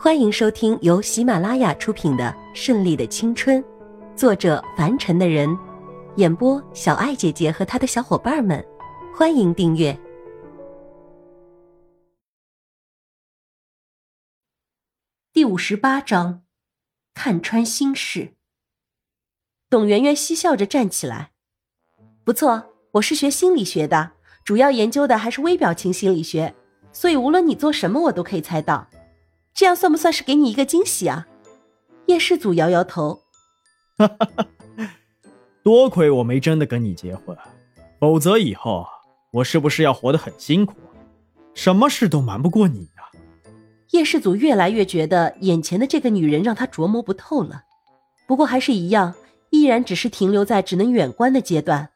欢迎收听由喜马拉雅出品的《顺利的青春》，作者凡尘的人，演播小爱姐姐和她的小伙伴们。欢迎订阅第五十八章，看穿心事。董媛媛嬉笑着站起来，不错，我是学心理学的，主要研究的还是微表情心理学，所以无论你做什么，我都可以猜到。这样算不算是给你一个惊喜啊？叶世祖摇摇头，哈哈哈，多亏我没真的跟你结婚，否则以后我是不是要活得很辛苦？什么事都瞒不过你呀。叶世祖越来越觉得眼前的这个女人让他琢磨不透了，不过还是一样，依然只是停留在只能远观的阶段，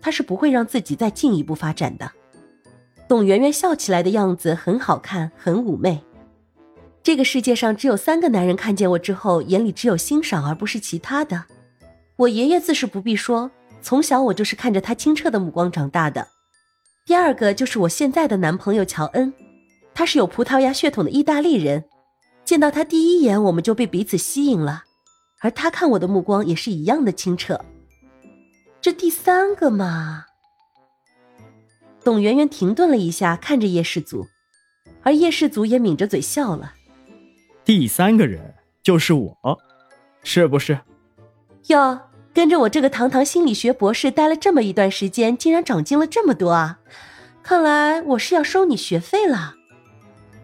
他是不会让自己再进一步发展的。董媛媛笑起来的样子很好看，很妩媚。这个世界上只有三个男人看见我之后，眼里只有欣赏，而不是其他的。我爷爷自是不必说，从小我就是看着他清澈的目光长大的。第二个就是我现在的男朋友乔恩，他是有葡萄牙血统的意大利人，见到他第一眼我们就被彼此吸引了，而他看我的目光也是一样的清澈。这第三个嘛，董媛媛停顿了一下，看着叶世祖，而叶世祖也抿着嘴笑了。第三个人就是我，是不是？哟，跟着我这个堂堂心理学博士待了这么一段时间，竟然长进了这么多啊！看来我是要收你学费了。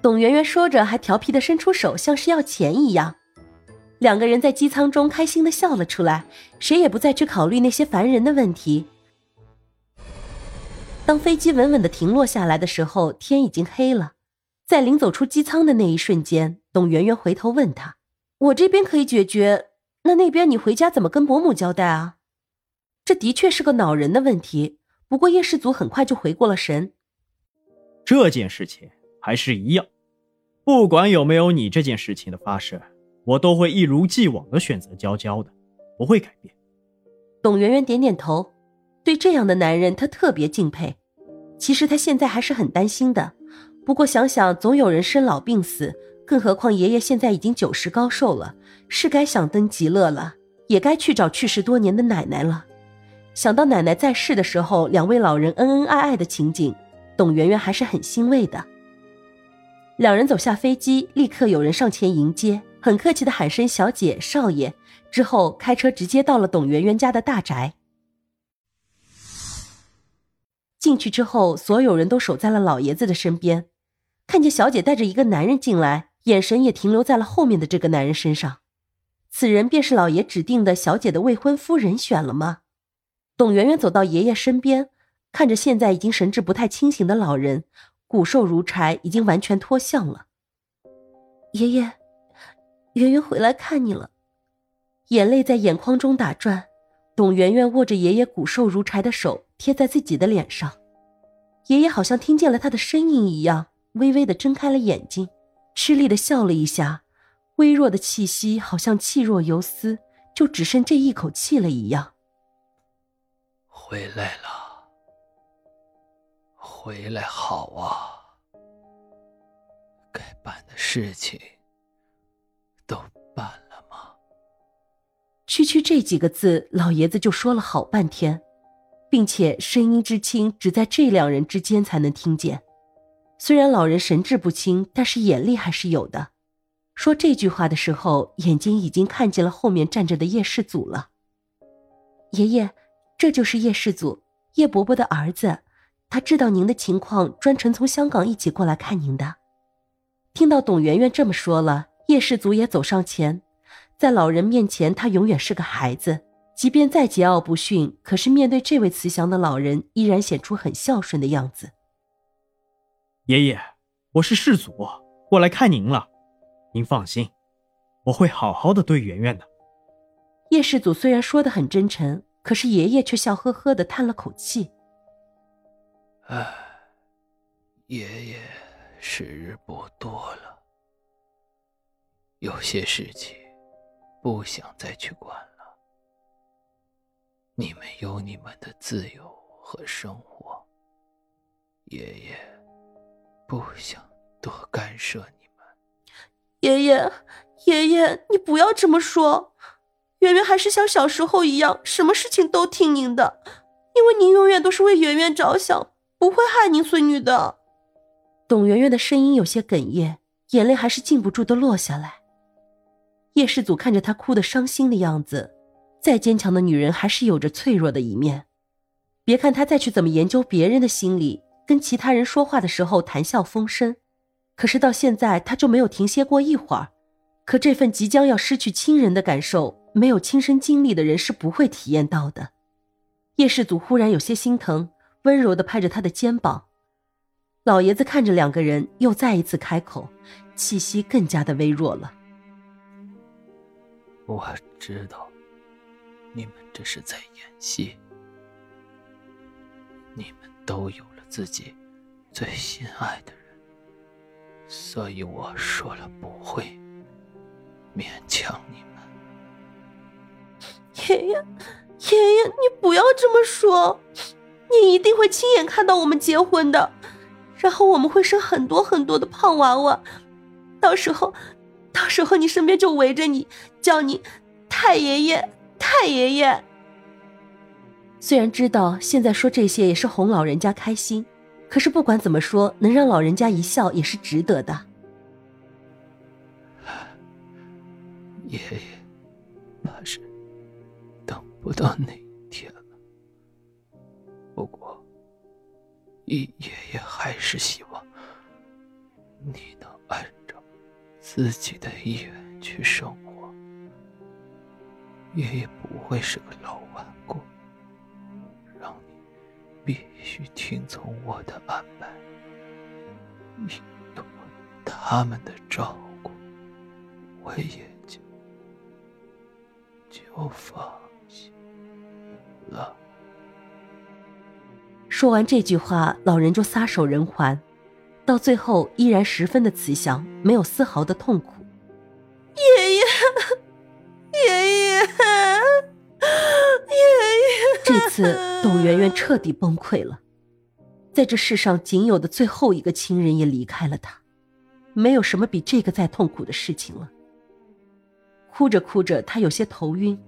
董媛媛说着，还调皮的伸出手，像是要钱一样。两个人在机舱中开心的笑了出来，谁也不再去考虑那些烦人的问题。当飞机稳稳的停落下来的时候，天已经黑了。在临走出机舱的那一瞬间。董媛媛回头问他：“我这边可以解决，那那边你回家怎么跟伯母交代啊？”这的确是个恼人的问题。不过叶世祖很快就回过了神。这件事情还是一样，不管有没有你这件事情的发生，我都会一如既往的选择娇娇的，不会改变。董媛媛点点头，对这样的男人她特别敬佩。其实她现在还是很担心的，不过想想总有人生老病死。更何况爷爷现在已经九十高寿了，是该享登极乐了，也该去找去世多年的奶奶了。想到奶奶在世的时候，两位老人恩恩爱爱的情景，董媛媛还是很欣慰的。两人走下飞机，立刻有人上前迎接，很客气的喊声“小姐、少爷”，之后开车直接到了董媛媛家的大宅。进去之后，所有人都守在了老爷子的身边，看见小姐带着一个男人进来。眼神也停留在了后面的这个男人身上，此人便是老爷指定的小姐的未婚夫人选了吗？董媛媛走到爷爷身边，看着现在已经神志不太清醒的老人，骨瘦如柴，已经完全脱相了。爷爷，媛媛回来看你了，眼泪在眼眶中打转。董媛媛握着爷爷骨瘦如柴的手贴在自己的脸上，爷爷好像听见了他的声音一样，微微的睁开了眼睛。吃力的笑了一下，微弱的气息好像气若游丝，就只剩这一口气了一样。回来了，回来好啊！该办的事情都办了吗？区区这几个字，老爷子就说了好半天，并且声音之轻，只在这两人之间才能听见。虽然老人神志不清，但是眼力还是有的。说这句话的时候，眼睛已经看见了后面站着的叶世祖了。爷爷，这就是叶世祖，叶伯伯的儿子。他知道您的情况，专程从香港一起过来看您的。听到董媛媛这么说了，叶世祖也走上前，在老人面前，他永远是个孩子，即便再桀骜不驯，可是面对这位慈祥的老人，依然显出很孝顺的样子。爷爷，我是世祖，过来看您了。您放心，我会好好的对圆圆的。叶世祖虽然说的很真诚，可是爷爷却笑呵呵的叹了口气：“唉，爷爷时日不多了，有些事情不想再去管了。你们有你们的自由和生活，爷爷。”不想多干涉你们，爷爷，爷爷，你不要这么说。圆圆还是像小时候一样，什么事情都听您的，因为您永远都是为圆圆着想，不会害您孙女的。董圆圆的声音有些哽咽，眼泪还是禁不住的落下来。叶世祖看着她哭得伤心的样子，再坚强的女人还是有着脆弱的一面。别看她再去怎么研究别人的心理，跟其他人说话的时候谈笑风生，可是到现在他就没有停歇过一会儿。可这份即将要失去亲人的感受，没有亲身经历的人是不会体验到的。叶世祖忽然有些心疼，温柔的拍着他的肩膀。老爷子看着两个人，又再一次开口，气息更加的微弱了。我知道，你们这是在演戏。你们都有自己最心爱的人，所以我说了不会勉强你们。爷爷，爷爷，你不要这么说，你一定会亲眼看到我们结婚的，然后我们会生很多很多的胖娃娃，到时候，到时候你身边就围着你，叫你太爷爷，太爷爷。虽然知道现在说这些也是哄老人家开心，可是不管怎么说，能让老人家一笑也是值得的。爷爷，怕是等不到那一天了。不过，爷爷还是希望你能按照自己的意愿去生活。爷爷不会是个老顽固。必须听从我的安排，他们的照顾，我也就就放心了。说完这句话，老人就撒手人寰，到最后依然十分的慈祥，没有丝毫的痛苦。爷爷爷爷，爷爷。这次，董媛媛彻底崩溃了，在这世上仅有的最后一个亲人也离开了他，没有什么比这个再痛苦的事情了。哭着哭着，他有些头晕，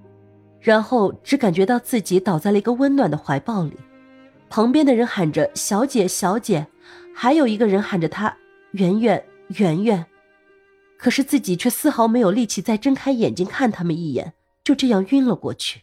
然后只感觉到自己倒在了一个温暖的怀抱里，旁边的人喊着“小姐，小姐”，还有一个人喊着她“圆圆，圆圆”，可是自己却丝毫没有力气再睁开眼睛看他们一眼，就这样晕了过去。